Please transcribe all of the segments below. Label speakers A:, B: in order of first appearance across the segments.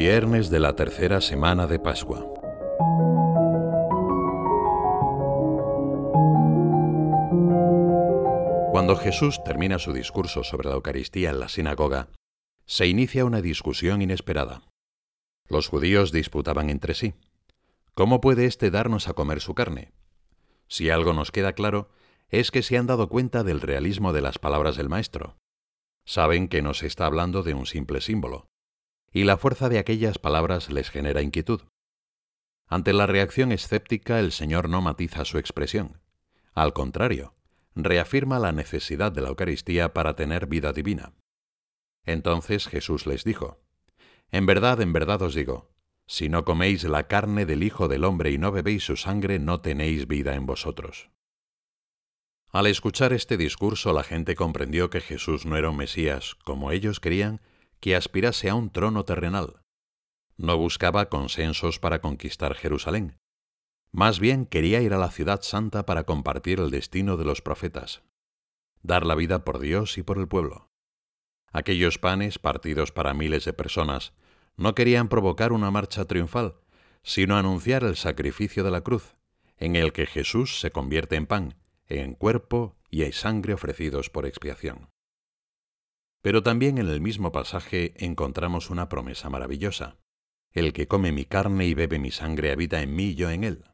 A: Viernes de la tercera semana de Pascua. Cuando Jesús termina su discurso sobre la Eucaristía en la sinagoga, se inicia una discusión inesperada. Los judíos disputaban entre sí. ¿Cómo puede éste darnos a comer su carne? Si algo nos queda claro, es que se han dado cuenta del realismo de las palabras del Maestro. Saben que no se está hablando de un simple símbolo, y la fuerza de aquellas palabras les genera inquietud. Ante la reacción escéptica, el Señor no matiza su expresión. Al contrario, reafirma la necesidad de la Eucaristía para tener vida divina. Entonces Jesús les dijo, En verdad, en verdad os digo, si no coméis la carne del Hijo del Hombre y no bebéis su sangre, no tenéis vida en vosotros. Al escuchar este discurso la gente comprendió que Jesús no era un Mesías, como ellos querían, que aspirase a un trono terrenal. No buscaba consensos para conquistar Jerusalén. Más bien quería ir a la ciudad santa para compartir el destino de los profetas, dar la vida por Dios y por el pueblo. Aquellos panes partidos para miles de personas no querían provocar una marcha triunfal, sino anunciar el sacrificio de la cruz, en el que Jesús se convierte en pan, en cuerpo y en sangre ofrecidos por expiación. Pero también en el mismo pasaje encontramos una promesa maravillosa. El que come mi carne y bebe mi sangre habita en mí y yo en él.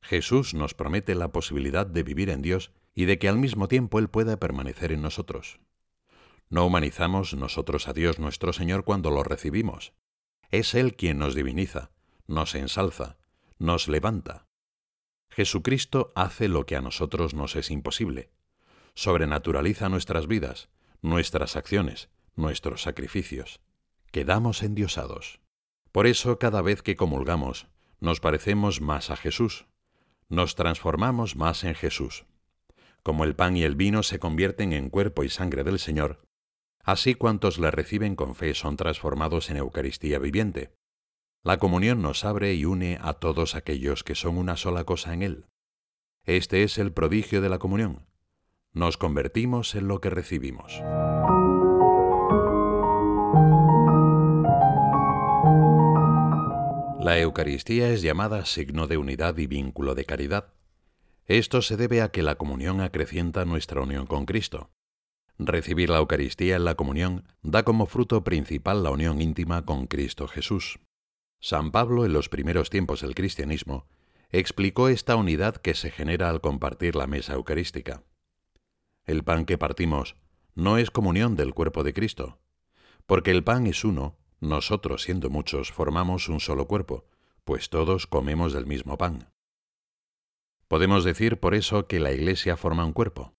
A: Jesús nos promete la posibilidad de vivir en Dios y de que al mismo tiempo Él pueda permanecer en nosotros. No humanizamos nosotros a Dios nuestro Señor cuando lo recibimos. Es Él quien nos diviniza, nos ensalza, nos levanta. Jesucristo hace lo que a nosotros nos es imposible. Sobrenaturaliza nuestras vidas, nuestras acciones, nuestros sacrificios. Quedamos endiosados. Por eso cada vez que comulgamos, nos parecemos más a Jesús, nos transformamos más en Jesús. Como el pan y el vino se convierten en cuerpo y sangre del Señor, así cuantos le reciben con fe son transformados en Eucaristía viviente. La comunión nos abre y une a todos aquellos que son una sola cosa en Él. Este es el prodigio de la comunión. Nos convertimos en lo que recibimos. La Eucaristía es llamada signo de unidad y vínculo de caridad. Esto se debe a que la comunión acrecienta nuestra unión con Cristo. Recibir la Eucaristía en la comunión da como fruto principal la unión íntima con Cristo Jesús. San Pablo, en los primeros tiempos del cristianismo, explicó esta unidad que se genera al compartir la mesa eucarística. El pan que partimos no es comunión del cuerpo de Cristo, porque el pan es uno nosotros, siendo muchos, formamos un solo cuerpo, pues todos comemos del mismo pan. Podemos decir por eso que la Iglesia forma un cuerpo.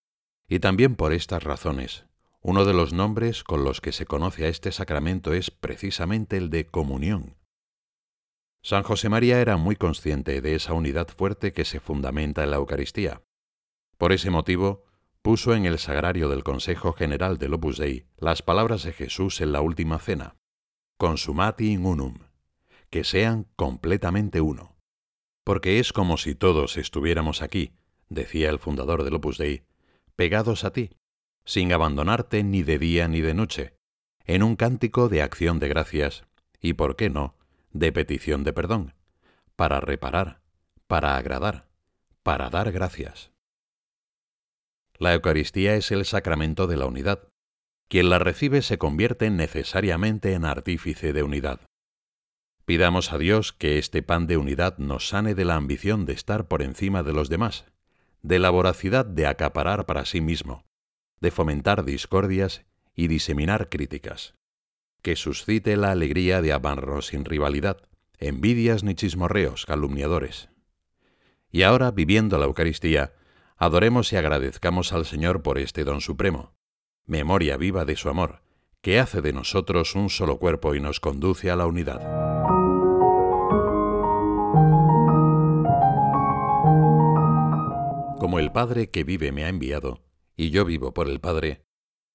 A: Y también por estas razones, uno de los nombres con los que se conoce a este sacramento es precisamente el de comunión. San José María era muy consciente de esa unidad fuerte que se fundamenta en la Eucaristía. Por ese motivo, puso en el sagrario del Consejo General del Opus Dei las palabras de Jesús en la última cena consumati in unum, que sean completamente uno. Porque es como si todos estuviéramos aquí, decía el fundador del Opus Dei, pegados a ti, sin abandonarte ni de día ni de noche, en un cántico de acción de gracias y, por qué no, de petición de perdón, para reparar, para agradar, para dar gracias. La Eucaristía es el sacramento de la unidad, quien la recibe se convierte necesariamente en artífice de unidad. Pidamos a Dios que este pan de unidad nos sane de la ambición de estar por encima de los demás, de la voracidad de acaparar para sí mismo, de fomentar discordias y diseminar críticas. Que suscite la alegría de amarnos sin rivalidad, envidias ni chismorreos calumniadores. Y ahora, viviendo la Eucaristía, adoremos y agradezcamos al Señor por este don supremo, memoria viva de su amor, que hace de nosotros un solo cuerpo y nos conduce a la unidad. Como el Padre que vive me ha enviado, y yo vivo por el Padre,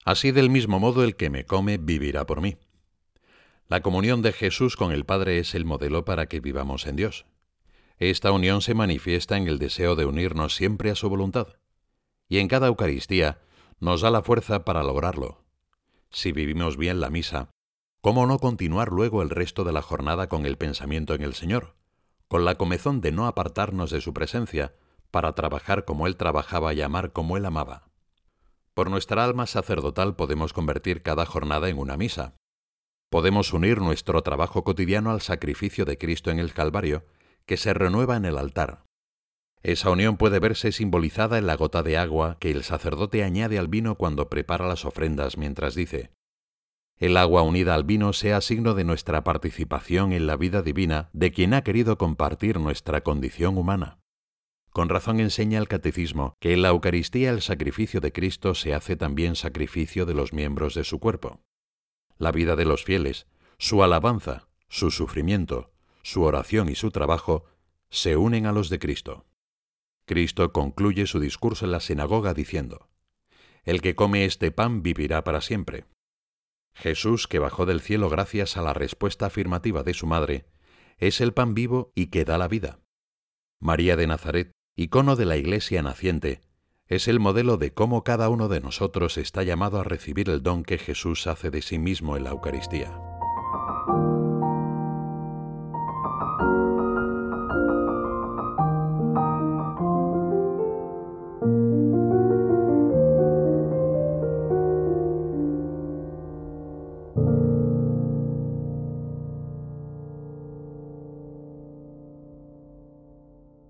A: así del mismo modo el que me come vivirá por mí. La comunión de Jesús con el Padre es el modelo para que vivamos en Dios. Esta unión se manifiesta en el deseo de unirnos siempre a su voluntad. Y en cada Eucaristía nos da la fuerza para lograrlo. Si vivimos bien la misa, ¿cómo no continuar luego el resto de la jornada con el pensamiento en el Señor, con la comezón de no apartarnos de su presencia, para trabajar como Él trabajaba y amar como Él amaba? Por nuestra alma sacerdotal podemos convertir cada jornada en una misa. Podemos unir nuestro trabajo cotidiano al sacrificio de Cristo en el Calvario, que se renueva en el altar. Esa unión puede verse simbolizada en la gota de agua que el sacerdote añade al vino cuando prepara las ofrendas mientras dice, el agua unida al vino sea signo de nuestra participación en la vida divina de quien ha querido compartir nuestra condición humana. Con razón enseña el catecismo que en la Eucaristía el sacrificio de Cristo se hace también sacrificio de los miembros de su cuerpo. La vida de los fieles, su alabanza, su sufrimiento, su oración y su trabajo se unen a los de Cristo. Cristo concluye su discurso en la sinagoga diciendo, El que come este pan vivirá para siempre. Jesús, que bajó del cielo gracias a la respuesta afirmativa de su madre, es el pan vivo y que da la vida. María de Nazaret, icono de la Iglesia naciente, es el modelo de cómo cada uno de nosotros está llamado a recibir el don que Jesús hace de sí mismo en la Eucaristía.